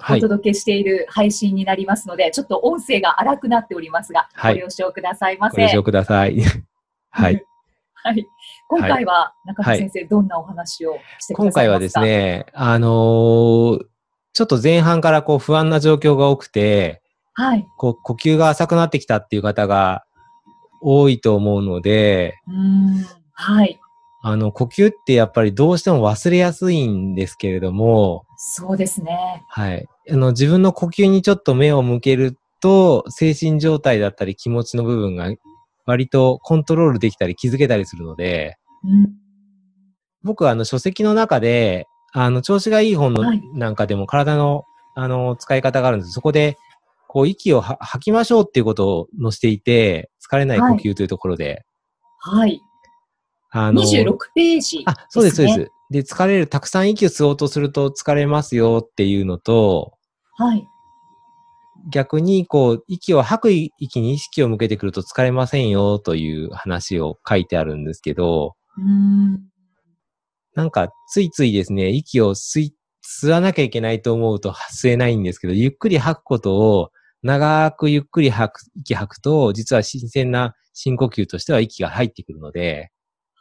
おはい届けしている配信になりますので、ちょっと音声が荒くなっておりますが、はいご了承くださいませ。ご了承ください はい。はい。今回は中野先生、どんなお話をしてくださいますか？今回はです。ねあのーちょっと前半からこう不安な状況が多くてはい。こう呼吸が浅くなってきたっていう方が多いと思うのでうーん。はい。あの、呼吸ってやっぱりどうしても忘れやすいんですけれども、そうですね。はい。あの、自分の呼吸にちょっと目を向けると、精神状態だったり気持ちの部分が割とコントロールできたり気づけたりするので、うん。僕はあの、書籍の中で、あの、調子がいい本のはいなんかでも体の、あの、使い方があるんです。そこで、こう、息をは吐きましょうっていうことを載せていて、疲れない呼吸というところで、はい。あの、26ページ、あ、そうです、そうでね。す。で、疲れる、たくさん息を吸おうとすると疲れますよっていうのと、はい。逆に、こう、息を吐く息に意識を向けてくると疲れませんよという話を書いてあるんですけど、うーん。なんか、ついついですね、息を吸い、吸わなきゃいけないと思うと吸えないんですけど、ゆっくり吐くことを、長くゆっくり吐く、息吐くと、実は新鮮な深呼吸としては息が入ってくるので、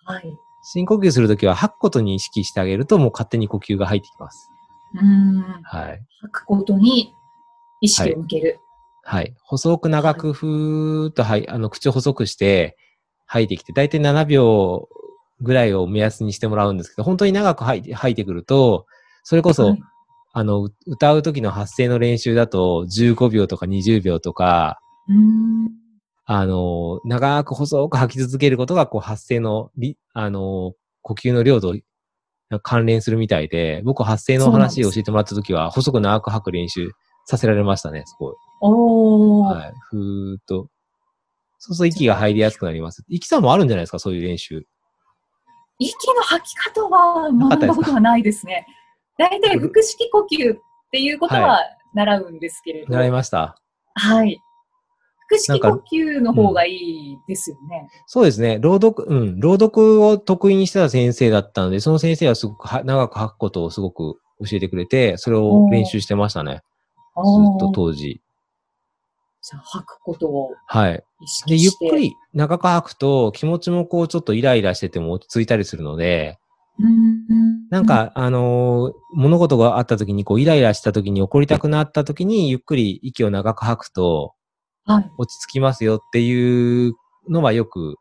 はい。深呼吸するときは吐くことに意識してあげると、もう勝手に呼吸が入ってきます。うーん。はい。吐くことに意識を向ける。はい。細く長くふーっと、はい、あの、口を細くして吐いてきて、だいたい7秒ぐらいを目安にしてもらうんですけど、本当に長く吐いて吐いてくると、それこそ、はいあの、う歌う時の発声の練習だと15秒とか20秒とか、うーん。あの、長く細く吐き続けることが、こう、発声のり、あの、呼吸の量と関連するみたいで、僕発声の話を教えてもらった時は、細く長く吐く練習させられましたね、すごい。おー。はい。ふーっと。そうすると息が入りやすくなります。息さんもあるんじゃないですか、そういう練習。息の吐き方は学んだことはないですね。大体腹式呼吸っていうことは習うんですけれど。習いました。はい。腹式呼吸の方がいいですよね。そうですね。朗読、うん。朗読を得意にしてた先生だったので、その先生はすごくは長く吐くことをすごく教えてくれて、それを練習してましたね。ずあっとー当時。じゃあ吐くことをはい。意で。ゆっくり長く吐くと気持ちもこうちょっとイライラしてても落ち着いたりするので、うーん。なんか、あのー物事があった時にこうイライラした時に怒りたくなった時にゆっくり息を長く吐くとはい。落ち着きますよっていうのはよく、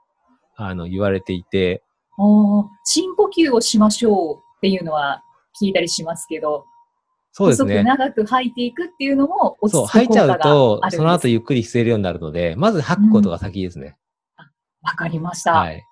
あの、言われていて、あー深呼吸をしましょうっていうのは聞いたりしますけど、そうですね。長く吐いていくっていうのも落そう、ち着吐いちゃうく効果がとあるん、ですその後ゆっくり吸えるようになるので、まず吐くことが先ですね。わかりました。はい。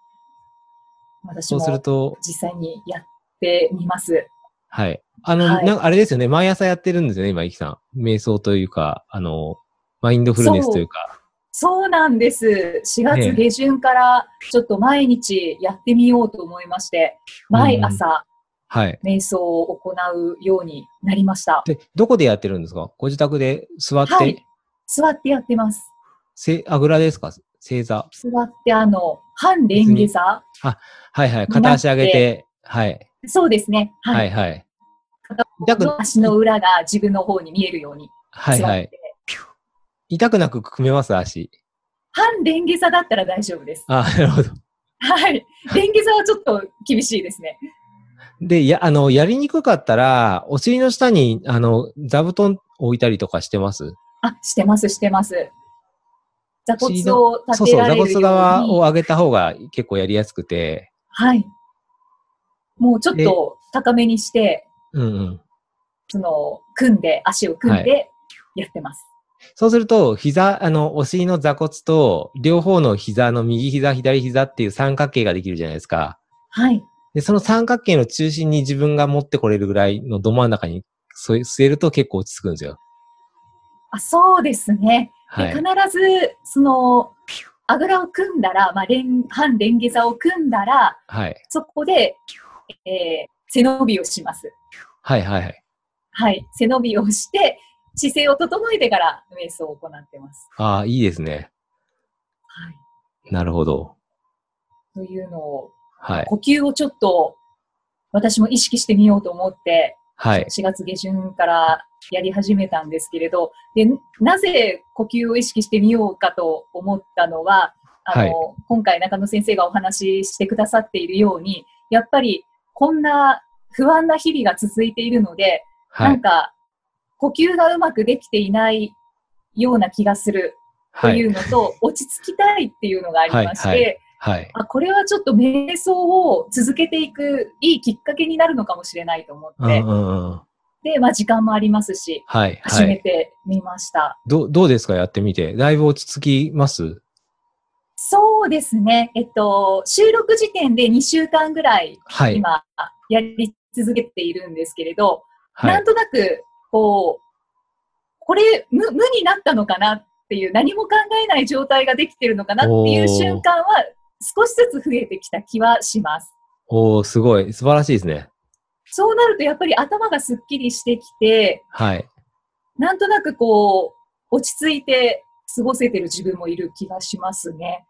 そう私もすると、実際にやってみます。はい。あの、はいなんかあれですよね、毎朝やってるんですよね、今、イキさん。瞑想というか、あの、マインドフルネスというか。そうなんです。4月下旬からちょっと毎日やってみようと思いまして、毎朝はい。瞑想を行うようになりました。で、どこでやってるんですか？ご自宅で座って、はい座ってやってます。せあぐらですか？正座。座ってあの、半レンゲ座はいはい。片足上げて、はい。そうですね。は。はいいはい。片足の裏が自分の方に見えるように座って。はいはい。痛くなく組めます、足。半レンゲ座だったら大丈夫です。あ、なるほど。はい。レンゲ座はちょっと厳しいですね。で、や、あの、やりにくかったら、お尻の下に、あの、座布団置いたりとかしてます？あ、してます、してます。座骨尻を立そうそう、座てられるように。骨側を上げた方が結構やりやすくて、はい。もうちょっと高めにして、うんうん。その、組んで、足を組んでやってます。そうすると、膝、あの、お尻の座骨と、両方の膝の右膝、左膝っていう三角形ができるじゃないですか。はい。で、その三角形の中心に自分が持ってこれるぐらいのど真ん中に据えると結構落ち着くんですよ。あそうですね。はい。で必ず、その、あぐらを組んだら、まあ、連半レンゲ座を組んだら、はい。そこで、えー背伸びをします。はいはいはい。はい。背伸びをして、姿勢を整えてから瞑想を行ってます。ああ、いいですね。はい。なるほど。というのを、はい。呼吸をちょっと、私も意識してみようと思って、はい。4月下旬からやり始めたんですけれど、で、なぜ呼吸を意識してみようかと思ったのは、あの、はい今回中野先生がお話ししてくださっているように、やっぱりこんな不安な日々が続いているので、はい。なんか呼吸がうまくできていないような気がするとはいい。うのと、落ち着きたいっていうのがありまして、はいはいはい。あこれはちょっと瞑想を続けていくいいきっかけになるのかもしれないと思って、うんうんうん。で、まあ時間もありますし、はい。始めはい。てみました。どう、どうですか？やってみて。だいぶ落ち着きます？そうですね。えっと、収録時点で2週間ぐらいはい。今やり続けているんですけれど、はないん。となく、こう、これ無、無になったのかなっていう、何も考えない状態ができてるのかなっていう瞬間は少しずつ増えてきた気はします。おー、すごい。素晴らしいですね。そうなるとやっぱり頭がすっきりしてきて、はい。なんとなくこう、落ち着いて過ごせてる自分もいる気がしますね。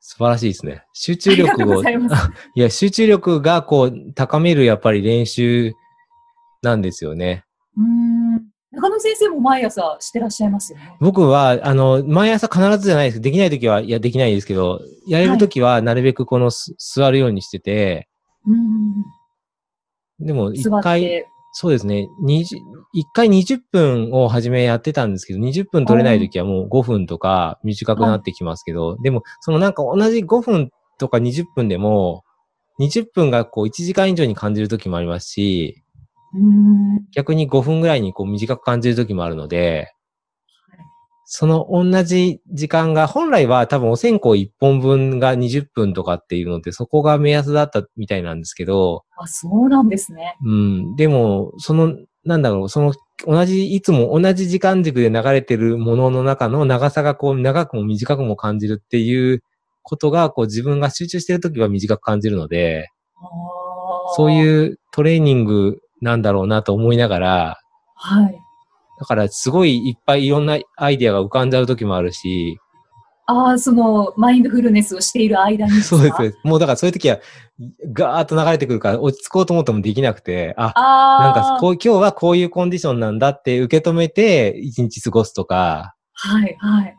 素晴らしいですね。集中力を。いや、集中力がこう、高めるやっぱり練習なんですよね。うーん。中野先生も毎朝してらっしゃいますよね。僕は、あの、毎朝必ずじゃないです。できないときは、いや、できないですけど、やれるときは、なるべくこの、す座るようにしてて、うーん。でも、一回、て。そうですね、20一回20分を初めやってたんですけど、20分取れないときはもう5分とか短くなってきますけど、でも、そのなんか同じ5分とか20分でも、20分がこう1時間以上に感じるときもありますし。逆に5分ぐらいにこう短く感じるときもあるのではい、その同じ時間が、本来は多分お線香1本分が20分とかっていうので、そこが目安だったみたいなんですけど、あ、そうなんですね。うん、でも、その、なんだろう、その、同じ、いつも同じ時間軸で流れてるものの中の長さがこう、長くも短くも感じるっていうことが、こう、自分が集中してるときは短く感じるので、そうう。いうトレーニングなんだろうなと思いながら、はい。だからすごいいっぱいいろんなアイディアが浮かんじゃう時もあるし、ああ、その、マインドフルネスをしている間に そうです。もうだからそういう時はガーッと流れてくるから落ち着こうと思ってもできなくて、あ、ああ。なんかこう今日はこういうコンディションなんだって受け止めて一日過ごすとか、はい、はい。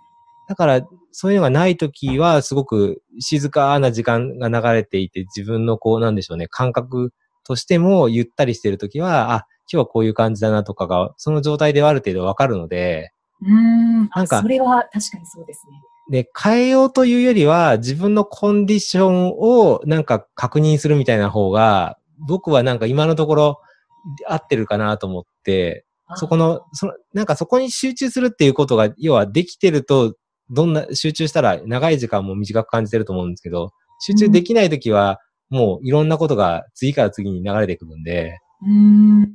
だからそういうのがない時はすごく静かな時間が流れていて自分のこうなんでしょうね、感覚としてもゆったりしてる時は、あ、今日はこういう感じだなとかが、その状態ではある程度わかるので、うーん。あなんかそれは確かにそうですね。で、変えようというよりは、自分のコンディションをなんか確認するみたいな方が、僕はなんか今のところ合ってるかなと思って、そこの、その、なんかそこに集中するっていうことが、要はできてると、どんな、集中したら長い時間も短く感じてると思うんですけど、集中できないときは、もういろんなことが次から次に流れてくるんで、うーん。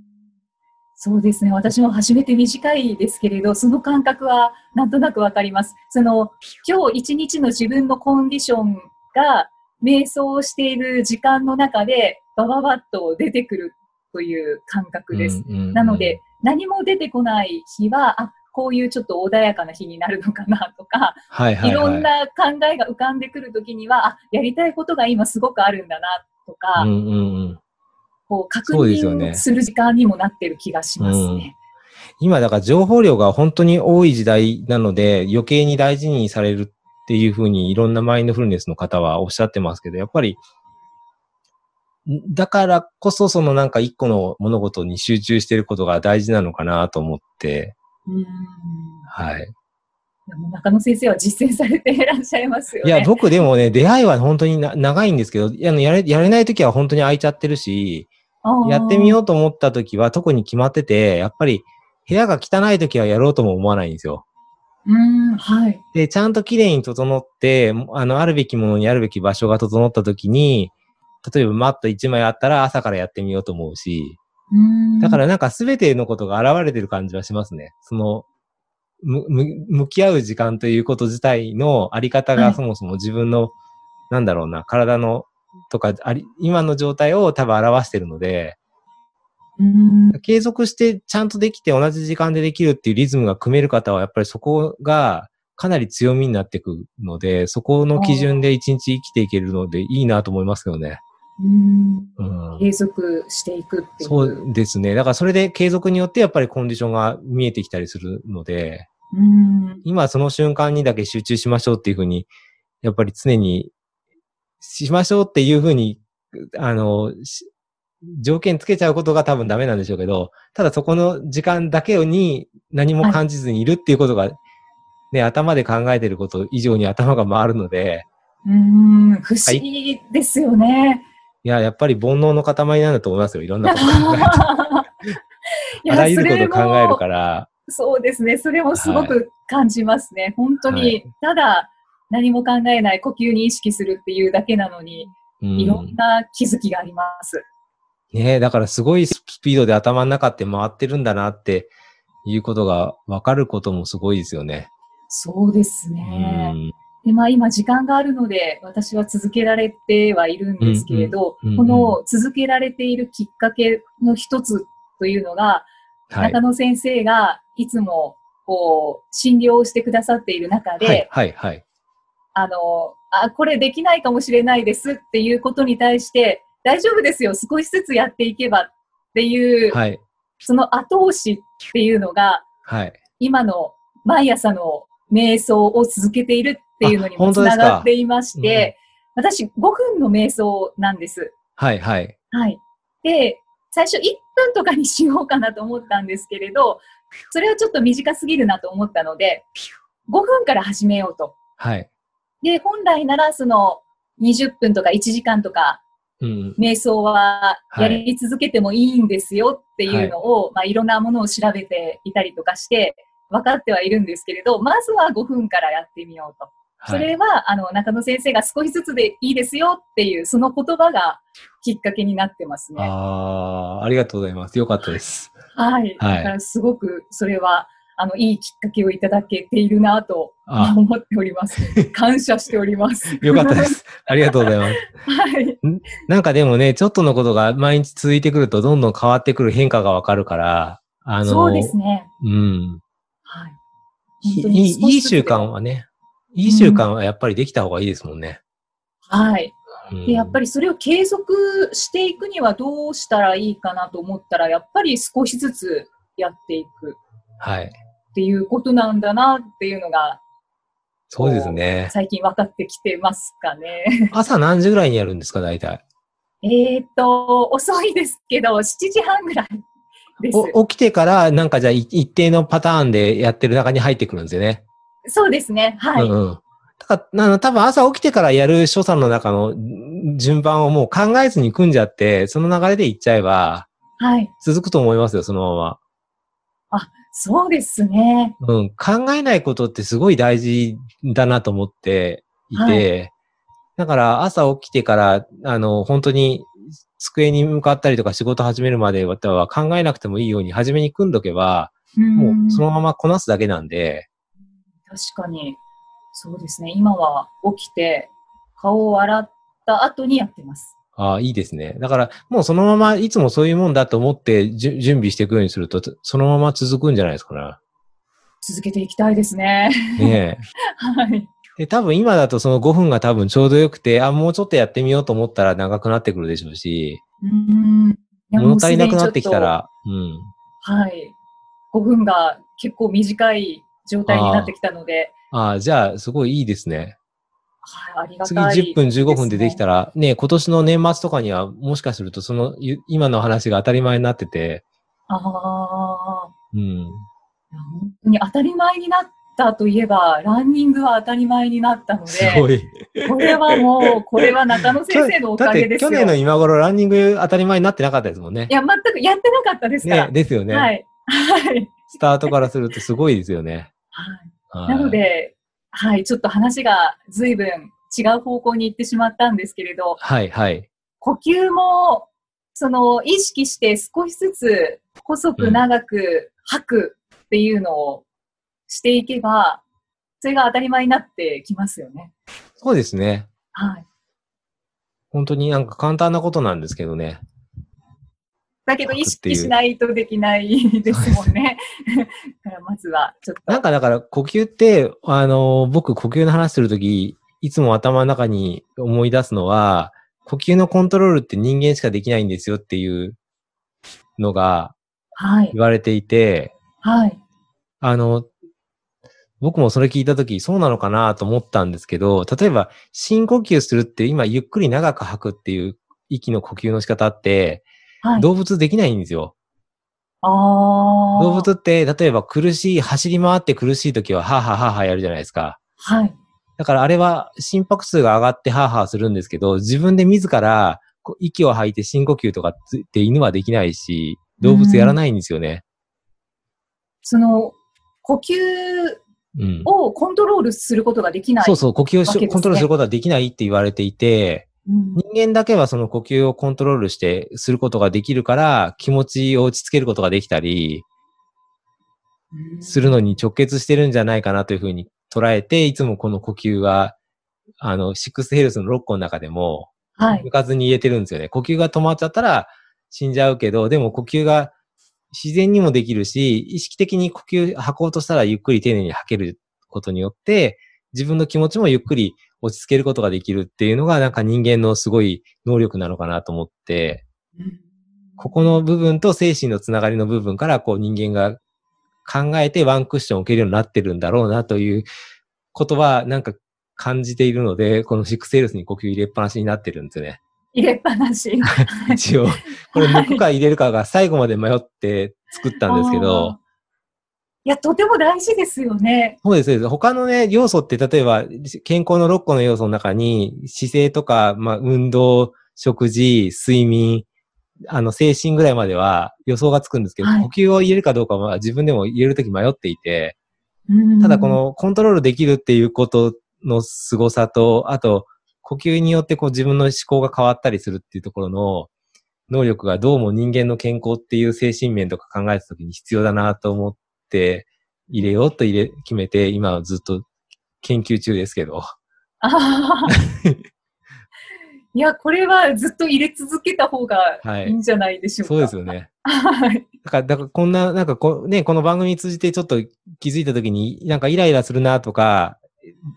そうですね。私も初めて短いですけれど、その感覚はなんとなくわかります。その、今日一日の自分のコンディションが、瞑想をしている時間の中で、バババッと出てくるという感覚です。なので、、何も出てこない日は、あ、こういうちょっと穏やかな日になるのかなとか、はいはい、はい。いろんな考えが浮かんでくるときには、あ、やりたいことが今すごくあるんだなとか、うんうんうん。こう確認する時間にもなってる気がしますね。今だから情報量が本当に多い時代なので余計に大事にされるっていうふうにいろんなマインドフルネスの方はおっしゃってますけど、やっぱり、んだからこそそのなんか一個の物事に集中してることが大事なのかなと思って、うんはい。でも中野先生は実践されていらっしゃいますよね。いや、僕でもね、出会いは本当にな長いんですけど、いややれ、やれない時は本当に空いちゃってるし、やってみよう。うと思った時は特に決まってて、やっぱり部屋が汚い時はやろうとも思わないんですよ。うん、はい。で、ちゃんと綺麗に整って、あの、あるべきものにあるべき場所が整った時に、例えばマット1枚あったら朝からやってみようと思うし、うんだからなんか全てのことが現れてる感じはしますね。その、む、む、向き合う時間ということ自体のあり方はいがそもそも自分の、なんだろうな、体の、とか、あり、今の状態を多分表してるので、うん継続してちゃんとできて同じ時間でできるっていうリズムが組める方は、やっぱりそこがかなり強みになっていくので、そこの基準で一日生きていけるのでいいなと思いますけどね。うんうん。継続していくっていう。そうですね。だからそれで継続によってやっぱりコンディションが見えてきたりするので、うん今その瞬間にだけ集中しましょうっていうふうに、やっぱり常にしましょうっていうふうに、あの、し条件つけちゃうことが多分ダメなんでしょうけど、ただそこの時間だけに何も感じずにいるっていうことが、ね、頭で考えてること以上に頭が回るので、うん不思議ですよね。いや、やっぱり煩悩の塊なんだと思いますよ。いろんなこと考えて。いあらゆること考えるから。そうですね。それもすごく感じますね。本当はいに、ただ何も考えない呼吸に意識するっていうだけなのに、うんいろんな気づきがあります。ねえ、だからすごいスピードで頭の中って回ってるんだなっていうことが分かることもすごいですよね。そうですうね。ん。で、まあ今時間があるので、私は続けられてはいるんですけれど、うんうんうんこの続けられているきっかけの一つというのが、はい。中野先生がいつもこう診療をしてくださっている中で、はい、はい、はい。あの、あ、これできないかもしれないですっていうことに対して、大丈夫ですよ、少しずつやっていけばっていう、はい、その後押しっていうのが、はい。今の毎朝の瞑想を続けているっていうのにあもつながっていまして、私5分の瞑想なんです。はい、はい。はい。で、最初1分とかにしようかなと思ったんですけれど、それはちょっと短すぎるなと思ったので、5分から始めようと。はい。で、本来ならその20分とか1時間とかうん。瞑想ははいやり続けてもいいんですよっていうのを、いまあ、いろんなものを調べていたりとかして分かってはいるんですけれど、まずは5分からやってみようと。そはい。れは、あの、中野先生が少しずつでいいですよっていう、その言葉がきっかけになってますね。ああ、ありがとうございます。よかったです。はい。はいだからすごくそれは、あの、いいきっかけをいただけているなとあ思っております。感謝しております。よかったです。ありがとうございます。はい。なんかでもね、ちょっとのことが毎日続いてくると、どんどん変わってくる変化がわかるから、あの、そうですね。うん。はい。い本当にいいいい習慣はね、いい習慣はやっぱりできた方がいいですもんね。はい。うんで、やっぱりそれを継続していくにはどうしたらいいかなと思ったら、やっぱり少しずつやっていくはい。っていうことなんだなっていうのが、そうですね。最近分かってきてますかね。朝何時ぐらいにやるんですか、大体？えーっと、遅いですけど、7時半ぐらい起きてから、なんかじゃあい一定のパターンでやってる中に入ってくるんですよね。そうですね。はい。うんうん。だから、あの、多分朝起きてからやる所作の中のん順番をもう考えずに組んじゃって、その流れでいっちゃえば、はい。続くと思いますよ、そのまま。そうですね。うん。考えないことってすごい大事だなと思っていて、だから朝起きてから、あの、本当に机に向かったりとか仕事始めるまでは考えなくてもいいように初めに組んどけば、もうそのままこなすだけなんで、確かに。そうですね。今は起きて、顔を洗った後にやってます。ああ、いいですね。だから、もうそのままいつもそういうもんだと思って準備していくようにすると、そのまま続くんじゃないですか続けていきたいですね。ね。ね はい。え。で、多分今だとその5分が多分ちょうどよくて、あ、もうちょっとやってみようと思ったら長くなってくるでしょうし、うーん。物足りなくなってきた。ら、うん。はい。5分が結構短い状態になってきたので、ああ、じゃあ、すごいいいですね。はい、ありが次たい、10分15分でできたら。ら、ね、今年の年末とかにはもしかするとそのゆ今の話が当たり前になってて、ああ。うん。本当に当たり前になったといえば、ランニングは当たり前になったのすごで、い。これはもう、これは中野先生のおかげですよ。去年の今頃ランニング当たり前になってなかったですもんねい。や、全くやってなかったですから。ね、ですよね。はい。はい。スタートからするとすごいですよね。はいはいなの、で、はい、ちょっと話が随分違う方向に行ってしまったんですけれど、はい、はい。呼吸もその意識して少しずつ細く長く吐くっていうのをしていけば、それが当たり前になってきますよね。そうですね。はい。本当になんか簡単なことなんですけどね。だけど意識しないとできないですもんね。だからまずはちょっと。なんかだから呼吸って、あの、僕呼吸の話するとき、いつも頭の中に思い出すのは、呼吸のコントロールって人間しかできないんですよっていうのがはい。言われていて、はい。あの、僕もそれ聞いたとき、そうなのかなと思ったんですけど、例えば深呼吸するって今ゆっくり長く吐くっていう息の呼吸の仕方って、はい。動物できないんですよ。ああ。動物って、例えば苦しい、走り回って苦しい時は、はぁはぁはぁはぁやるじゃないですか。はい。だからあれは心拍数が上がってはぁはぁするんですけど、自分で自ら息を吐いて深呼吸とかって犬はできないし、動物やらないんですよね。その、呼吸うん。をコントロールすることができない。そうそう、呼吸をねコントロールすることはできないって言われていて、うん。人間だけはその呼吸をコントロールしてすることができるから、気持ちを落ち着けることができたり、するのに直結してるんじゃないかなというふうに捉えて、いつもこの呼吸は、あの、シックスヘルスの6個の中でも、はい。抜かずに入れてるんですよね。呼吸が止まっちゃったら死んじゃうけど、でも呼吸が自然にもできるし、意識的に呼吸吐こうとしたらゆっくり丁寧に吐けることによって、自分の気持ちもゆっくり落ち着けることができるっていうのがなんか人間のすごい能力なのかなと思って、ここの部分と精神のつながりの部分からこう人間が考えてワンクッションを受けるようになってるんだろうなということはなんか感じているので、このシックスヘルスに呼吸入れっぱなしになってるんですよね。入れっぱなし。一応。これ抜くか入れるかが最後まで迷って作ったんですけど、いや、とても大事ですよね。そうですそうです。他のね、要素って例えば健康の6個の要素の中に姿勢とか、まあ運動、食事、睡眠、あの精神ぐらいまでは予想がつくんですけど、はい呼吸を入れるかどうかは自分でも入れるとき迷っていて、うんただこ、のコントロールできるっていうことの凄さと、あと呼吸によってこう自分の思考が変わったりするっていうところの能力がどうも人間の健康っていう精神面とか考えたときに必要だなと思って入れようと入れ、決めて今はずっと研究中ですけど。いや、これはずっと入れ続けた方がいいんじゃないでしょうか。そうですよね。はい。だから、だからこんな、なんかこう、ね、この番組通じてちょっと気づいたときに、なんかイライラするなとか、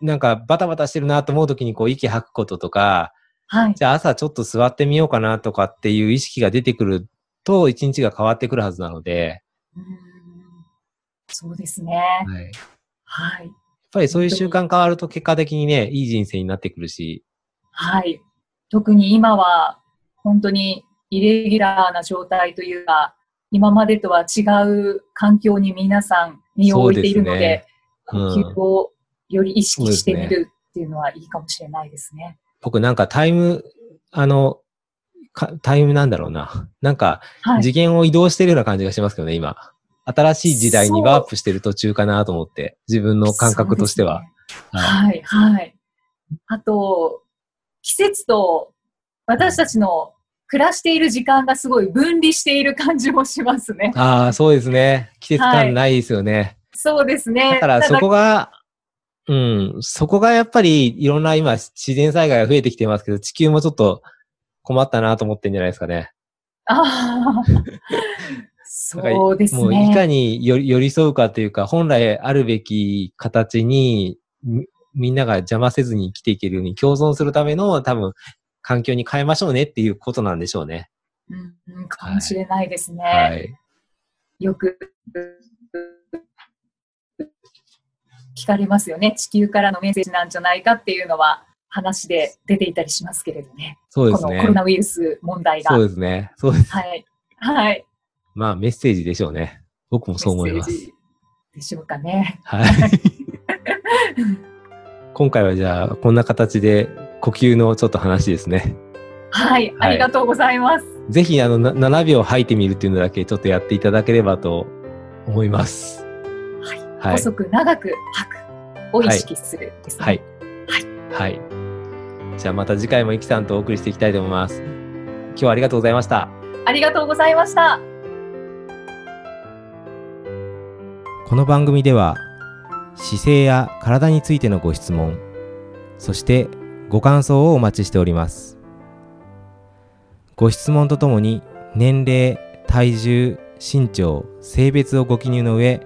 なんかバタバタしてるなと思うときにこう息吐くこととか、はい。じゃあ朝ちょっと座ってみようかなとかっていう意識が出てくると一日が変わってくるはずなので、うんそうですね。はい、やっはい。ぱりそういう習慣変わると結果的にね、いい人生になってくるし、はい。特に今は本当にイレギュラーな状態というか、今までとは違う環境に皆さん身を置いているので、そうですね呼吸をより意識してみるっていうのはいいかもしれないですね。僕なんかタイム、あの、かタイムなんだろうな。なんかはい。次元を移動してるような感じがしますけどね、今。新しい時代にワープしてる途中かなと思って、自分の感覚としては。ねはいはい、はい。あと、季節と私たちの暮らしている時間がすごい分離している感じもしますね。ああ、そうですね。季節感ないですよね。そうですね。だからそこが、うん、そこがやっぱりいろんな今自然災害が増えてきてますけど、地球もちょっと困ったなと思ってんじゃないですかね。ああ、そうですもういかね。に寄り添うかというか、本来あるべき形にみみんなが邪魔せずに生きていけるように共存するための多分環境に変えましょうねっていうことなんでしょうね。うんうん、かもしれないですね。はい。よく聞かれますよね。地球からのメッセージなんじゃないかっていうのは話で出ていたりしますけれどね。そうですねこのコロ。ナウイルス問題が。そうですね。そうです。はい。はい。まあメッセージでしょうね。僕もそう思いますでしょうかね。はい。今回はじゃあこんな形で呼吸のちょっと話ですね。はい。ありがとうございます。ぜひあのな7秒吐いてみるっていうのだけちょっとやっていただければと思います。はい。はい。細く長く吐くを意識するですね。はい。はい。じゃあまた次回もイキさんとお送りしていきたいと思います。今日はありがとうございました。ありがとうございました。この番組では姿勢や体についてのご質問そしてご感想をお待ちしておりますご質問とともに年齢体重身長性別をご記入の上